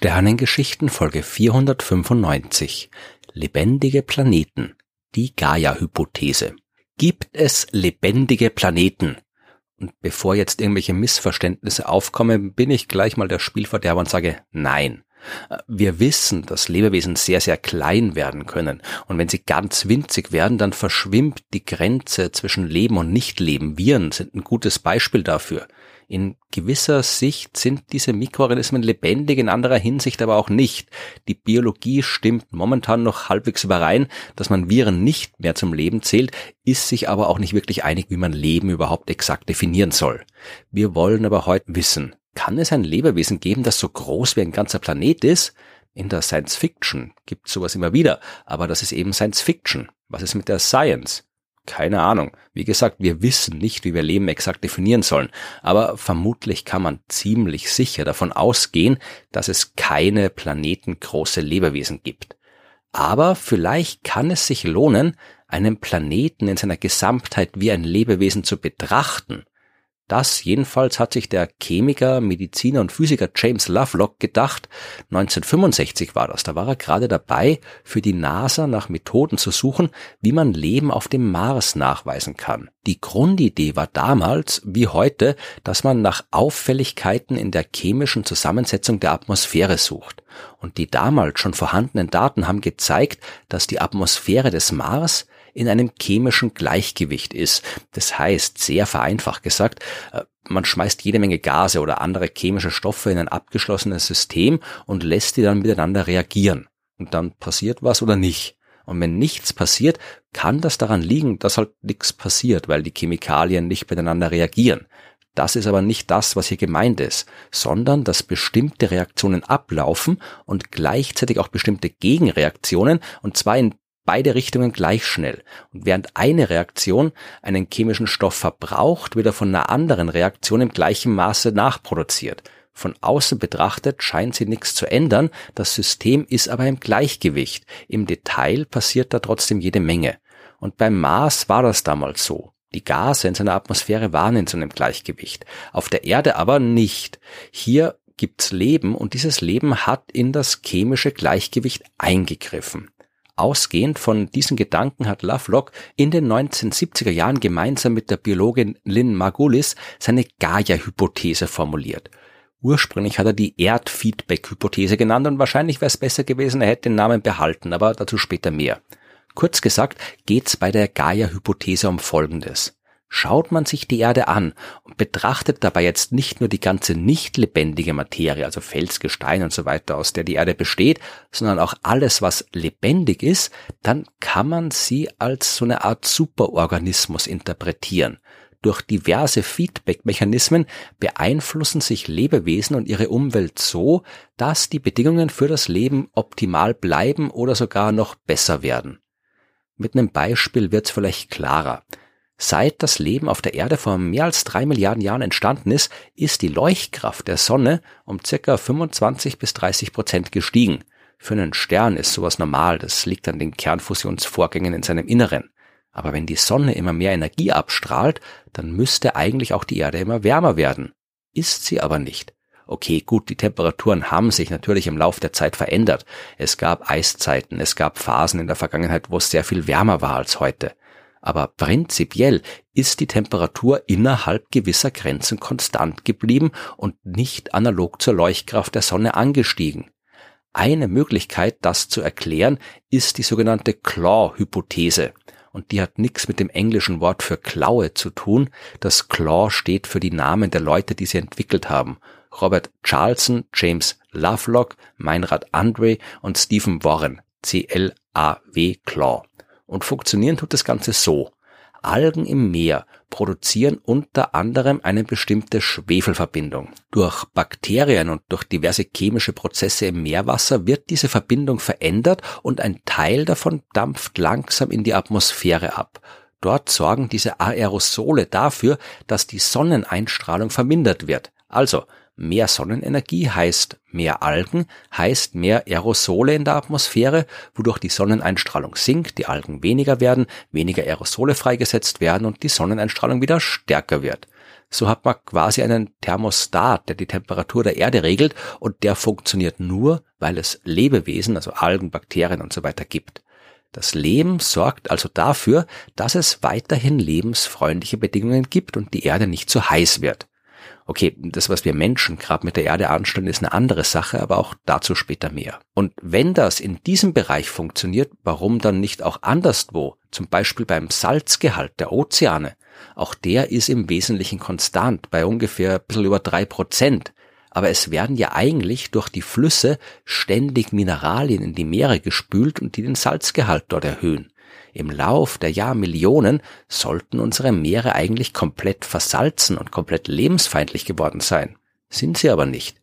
Sternengeschichten Folge 495 Lebendige Planeten Die Gaia-Hypothese Gibt es lebendige Planeten? Und bevor jetzt irgendwelche Missverständnisse aufkommen, bin ich gleich mal der Spielverderber und sage Nein. Wir wissen, dass Lebewesen sehr, sehr klein werden können. Und wenn sie ganz winzig werden, dann verschwimmt die Grenze zwischen Leben und Nichtleben. Viren sind ein gutes Beispiel dafür. In gewisser Sicht sind diese Mikroorganismen lebendig, in anderer Hinsicht aber auch nicht. Die Biologie stimmt momentan noch halbwegs überein, dass man Viren nicht mehr zum Leben zählt, ist sich aber auch nicht wirklich einig, wie man Leben überhaupt exakt definieren soll. Wir wollen aber heute wissen, kann es ein Lebewesen geben, das so groß wie ein ganzer Planet ist? In der Science Fiction gibt sowas immer wieder, aber das ist eben Science Fiction. Was ist mit der Science? Keine Ahnung. Wie gesagt, wir wissen nicht, wie wir Leben exakt definieren sollen, aber vermutlich kann man ziemlich sicher davon ausgehen, dass es keine planetengroße Lebewesen gibt. Aber vielleicht kann es sich lohnen, einen Planeten in seiner Gesamtheit wie ein Lebewesen zu betrachten das jedenfalls hat sich der Chemiker, Mediziner und Physiker James Lovelock gedacht. 1965 war das. Da war er gerade dabei, für die NASA nach Methoden zu suchen, wie man Leben auf dem Mars nachweisen kann. Die Grundidee war damals, wie heute, dass man nach Auffälligkeiten in der chemischen Zusammensetzung der Atmosphäre sucht. Und die damals schon vorhandenen Daten haben gezeigt, dass die Atmosphäre des Mars in einem chemischen Gleichgewicht ist. Das heißt, sehr vereinfacht gesagt, äh, man schmeißt jede Menge Gase oder andere chemische Stoffe in ein abgeschlossenes System und lässt die dann miteinander reagieren. Und dann passiert was oder nicht. Und wenn nichts passiert, kann das daran liegen, dass halt nichts passiert, weil die Chemikalien nicht miteinander reagieren. Das ist aber nicht das, was hier gemeint ist, sondern dass bestimmte Reaktionen ablaufen und gleichzeitig auch bestimmte Gegenreaktionen, und zwar in beide Richtungen gleich schnell. Und während eine Reaktion einen chemischen Stoff verbraucht, wird er von einer anderen Reaktion im gleichen Maße nachproduziert. Von außen betrachtet scheint sie nichts zu ändern, das System ist aber im Gleichgewicht. Im Detail passiert da trotzdem jede Menge. Und beim Mars war das damals so. Die Gase in seiner Atmosphäre waren in so einem Gleichgewicht. Auf der Erde aber nicht. Hier gibt's Leben und dieses Leben hat in das chemische Gleichgewicht eingegriffen. Ausgehend von diesen Gedanken hat Lovelock in den 1970er Jahren gemeinsam mit der Biologin Lynn Margulis seine Gaia-Hypothese formuliert. Ursprünglich hat er die Erdfeedback-Hypothese genannt und wahrscheinlich wäre es besser gewesen, er hätte den Namen behalten, aber dazu später mehr. Kurz gesagt geht's bei der Gaia-Hypothese um Folgendes. Schaut man sich die Erde an und betrachtet dabei jetzt nicht nur die ganze nicht lebendige Materie, also Fels, Gestein und so weiter, aus der die Erde besteht, sondern auch alles, was lebendig ist, dann kann man sie als so eine Art Superorganismus interpretieren. Durch diverse Feedback-Mechanismen beeinflussen sich Lebewesen und ihre Umwelt so, dass die Bedingungen für das Leben optimal bleiben oder sogar noch besser werden. Mit einem Beispiel wird's vielleicht klarer. Seit das Leben auf der Erde vor mehr als drei Milliarden Jahren entstanden ist, ist die Leuchtkraft der Sonne um circa 25 bis 30 Prozent gestiegen. Für einen Stern ist sowas normal, das liegt an den Kernfusionsvorgängen in seinem Inneren. Aber wenn die Sonne immer mehr Energie abstrahlt, dann müsste eigentlich auch die Erde immer wärmer werden. Ist sie aber nicht. Okay, gut, die Temperaturen haben sich natürlich im Lauf der Zeit verändert. Es gab Eiszeiten, es gab Phasen in der Vergangenheit, wo es sehr viel wärmer war als heute aber prinzipiell ist die Temperatur innerhalb gewisser Grenzen konstant geblieben und nicht analog zur Leuchtkraft der Sonne angestiegen. Eine Möglichkeit, das zu erklären, ist die sogenannte Claw-Hypothese. Und die hat nichts mit dem englischen Wort für Klaue zu tun. Das Claw steht für die Namen der Leute, die sie entwickelt haben. Robert Charlson, James Lovelock, Meinrad Andre und Stephen Warren. C-L-A-W Claw. Und funktionieren tut das Ganze so. Algen im Meer produzieren unter anderem eine bestimmte Schwefelverbindung. Durch Bakterien und durch diverse chemische Prozesse im Meerwasser wird diese Verbindung verändert und ein Teil davon dampft langsam in die Atmosphäre ab. Dort sorgen diese Aerosole dafür, dass die Sonneneinstrahlung vermindert wird. Also Mehr Sonnenenergie heißt mehr Algen, heißt mehr Aerosole in der Atmosphäre, wodurch die Sonneneinstrahlung sinkt, die Algen weniger werden, weniger Aerosole freigesetzt werden und die Sonneneinstrahlung wieder stärker wird. so hat man quasi einen Thermostat, der die Temperatur der Erde regelt und der funktioniert nur, weil es Lebewesen, also Algen, Bakterien und so weiter gibt. Das Leben sorgt also dafür, dass es weiterhin lebensfreundliche Bedingungen gibt und die Erde nicht zu heiß wird. Okay, das, was wir Menschen gerade mit der Erde anstellen, ist eine andere Sache, aber auch dazu später mehr. Und wenn das in diesem Bereich funktioniert, warum dann nicht auch anderswo? Zum Beispiel beim Salzgehalt der Ozeane. Auch der ist im Wesentlichen konstant bei ungefähr ein bisschen über drei Prozent. Aber es werden ja eigentlich durch die Flüsse ständig Mineralien in die Meere gespült und die den Salzgehalt dort erhöhen. Im Lauf der Jahrmillionen sollten unsere Meere eigentlich komplett versalzen und komplett lebensfeindlich geworden sein. Sind sie aber nicht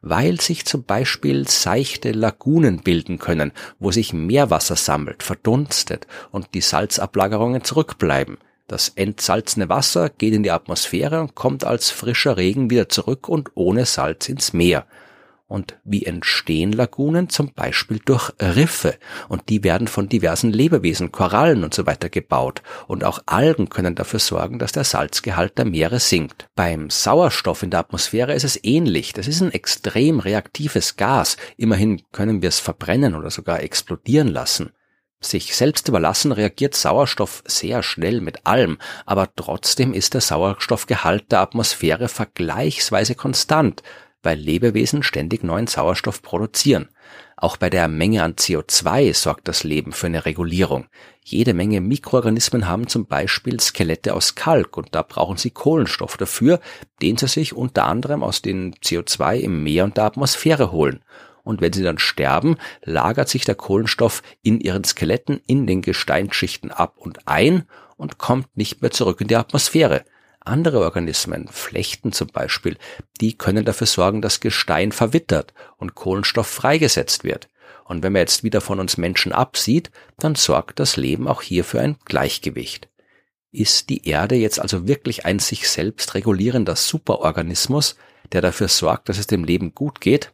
weil sich zum Beispiel seichte Lagunen bilden können, wo sich Meerwasser sammelt, verdunstet und die Salzablagerungen zurückbleiben. Das entsalzene Wasser geht in die Atmosphäre und kommt als frischer Regen wieder zurück und ohne Salz ins Meer. Und wie entstehen Lagunen? Zum Beispiel durch Riffe. Und die werden von diversen Lebewesen, Korallen und so weiter gebaut. Und auch Algen können dafür sorgen, dass der Salzgehalt der Meere sinkt. Beim Sauerstoff in der Atmosphäre ist es ähnlich. Das ist ein extrem reaktives Gas. Immerhin können wir es verbrennen oder sogar explodieren lassen. Sich selbst überlassen reagiert Sauerstoff sehr schnell mit allem, aber trotzdem ist der Sauerstoffgehalt der Atmosphäre vergleichsweise konstant weil Lebewesen ständig neuen Sauerstoff produzieren. Auch bei der Menge an CO2 sorgt das Leben für eine Regulierung. Jede Menge Mikroorganismen haben zum Beispiel Skelette aus Kalk und da brauchen sie Kohlenstoff dafür, den sie sich unter anderem aus den CO2 im Meer und der Atmosphäre holen. Und wenn sie dann sterben, lagert sich der Kohlenstoff in ihren Skeletten in den Gesteinsschichten ab und ein und kommt nicht mehr zurück in die Atmosphäre. Andere Organismen, Flechten zum Beispiel, die können dafür sorgen, dass Gestein verwittert und Kohlenstoff freigesetzt wird. Und wenn man jetzt wieder von uns Menschen absieht, dann sorgt das Leben auch hier für ein Gleichgewicht. Ist die Erde jetzt also wirklich ein sich selbst regulierender Superorganismus, der dafür sorgt, dass es dem Leben gut geht?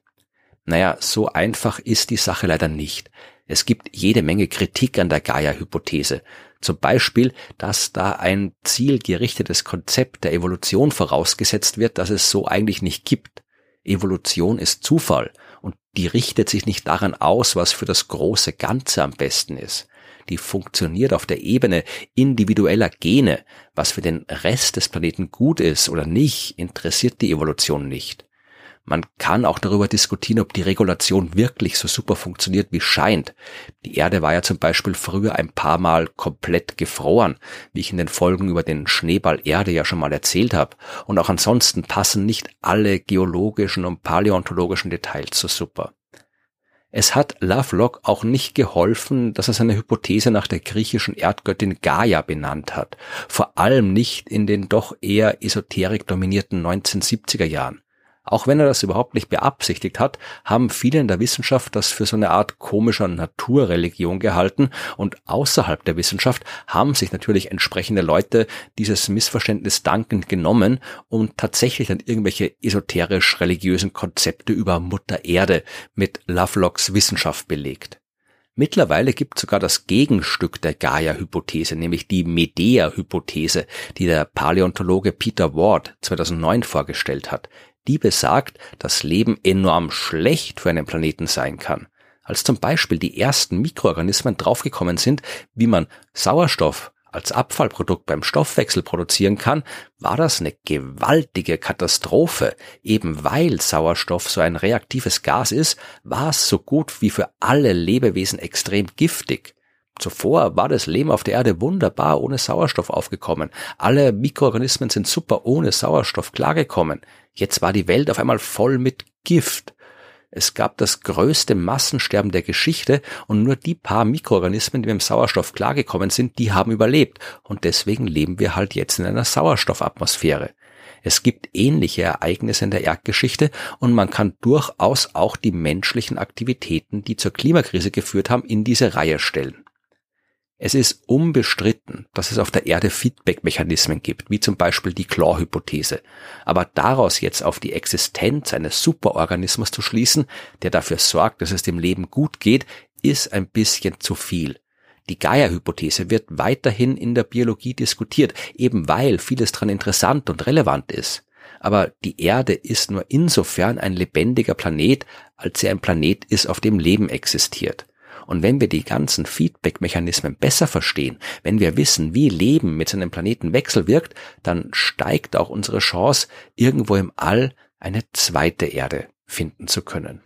Naja, so einfach ist die Sache leider nicht. Es gibt jede Menge Kritik an der Gaia-Hypothese. Zum Beispiel, dass da ein zielgerichtetes Konzept der Evolution vorausgesetzt wird, das es so eigentlich nicht gibt. Evolution ist Zufall und die richtet sich nicht daran aus, was für das große Ganze am besten ist. Die funktioniert auf der Ebene individueller Gene. Was für den Rest des Planeten gut ist oder nicht, interessiert die Evolution nicht. Man kann auch darüber diskutieren, ob die Regulation wirklich so super funktioniert, wie scheint. Die Erde war ja zum Beispiel früher ein paar Mal komplett gefroren, wie ich in den Folgen über den Schneeball Erde ja schon mal erzählt habe. Und auch ansonsten passen nicht alle geologischen und paläontologischen Details so super. Es hat Lovelock auch nicht geholfen, dass er seine Hypothese nach der griechischen Erdgöttin Gaia benannt hat. Vor allem nicht in den doch eher esoterik dominierten 1970er Jahren. Auch wenn er das überhaupt nicht beabsichtigt hat, haben viele in der Wissenschaft das für so eine Art komischer Naturreligion gehalten und außerhalb der Wissenschaft haben sich natürlich entsprechende Leute dieses Missverständnis dankend genommen und tatsächlich dann irgendwelche esoterisch-religiösen Konzepte über Mutter Erde mit Lovelocks Wissenschaft belegt. Mittlerweile gibt sogar das Gegenstück der Gaia-Hypothese, nämlich die Medea-Hypothese, die der Paläontologe Peter Ward 2009 vorgestellt hat die besagt, dass Leben enorm schlecht für einen Planeten sein kann. Als zum Beispiel die ersten Mikroorganismen draufgekommen sind, wie man Sauerstoff als Abfallprodukt beim Stoffwechsel produzieren kann, war das eine gewaltige Katastrophe. Eben weil Sauerstoff so ein reaktives Gas ist, war es so gut wie für alle Lebewesen extrem giftig. Zuvor war das Leben auf der Erde wunderbar ohne Sauerstoff aufgekommen. Alle Mikroorganismen sind super ohne Sauerstoff klargekommen. Jetzt war die Welt auf einmal voll mit Gift. Es gab das größte Massensterben der Geschichte und nur die paar Mikroorganismen, die mit dem Sauerstoff klargekommen sind, die haben überlebt. Und deswegen leben wir halt jetzt in einer Sauerstoffatmosphäre. Es gibt ähnliche Ereignisse in der Erdgeschichte und man kann durchaus auch die menschlichen Aktivitäten, die zur Klimakrise geführt haben, in diese Reihe stellen. Es ist unbestritten, dass es auf der Erde Feedback-Mechanismen gibt, wie zum Beispiel die Claw-Hypothese. Aber daraus jetzt auf die Existenz eines Superorganismus zu schließen, der dafür sorgt, dass es dem Leben gut geht, ist ein bisschen zu viel. Die Gaia-Hypothese wird weiterhin in der Biologie diskutiert, eben weil vieles dran interessant und relevant ist. Aber die Erde ist nur insofern ein lebendiger Planet, als sie ein Planet ist, auf dem Leben existiert. Und wenn wir die ganzen Feedback-Mechanismen besser verstehen, wenn wir wissen, wie Leben mit seinem Planeten wechselwirkt, dann steigt auch unsere Chance, irgendwo im All eine zweite Erde finden zu können.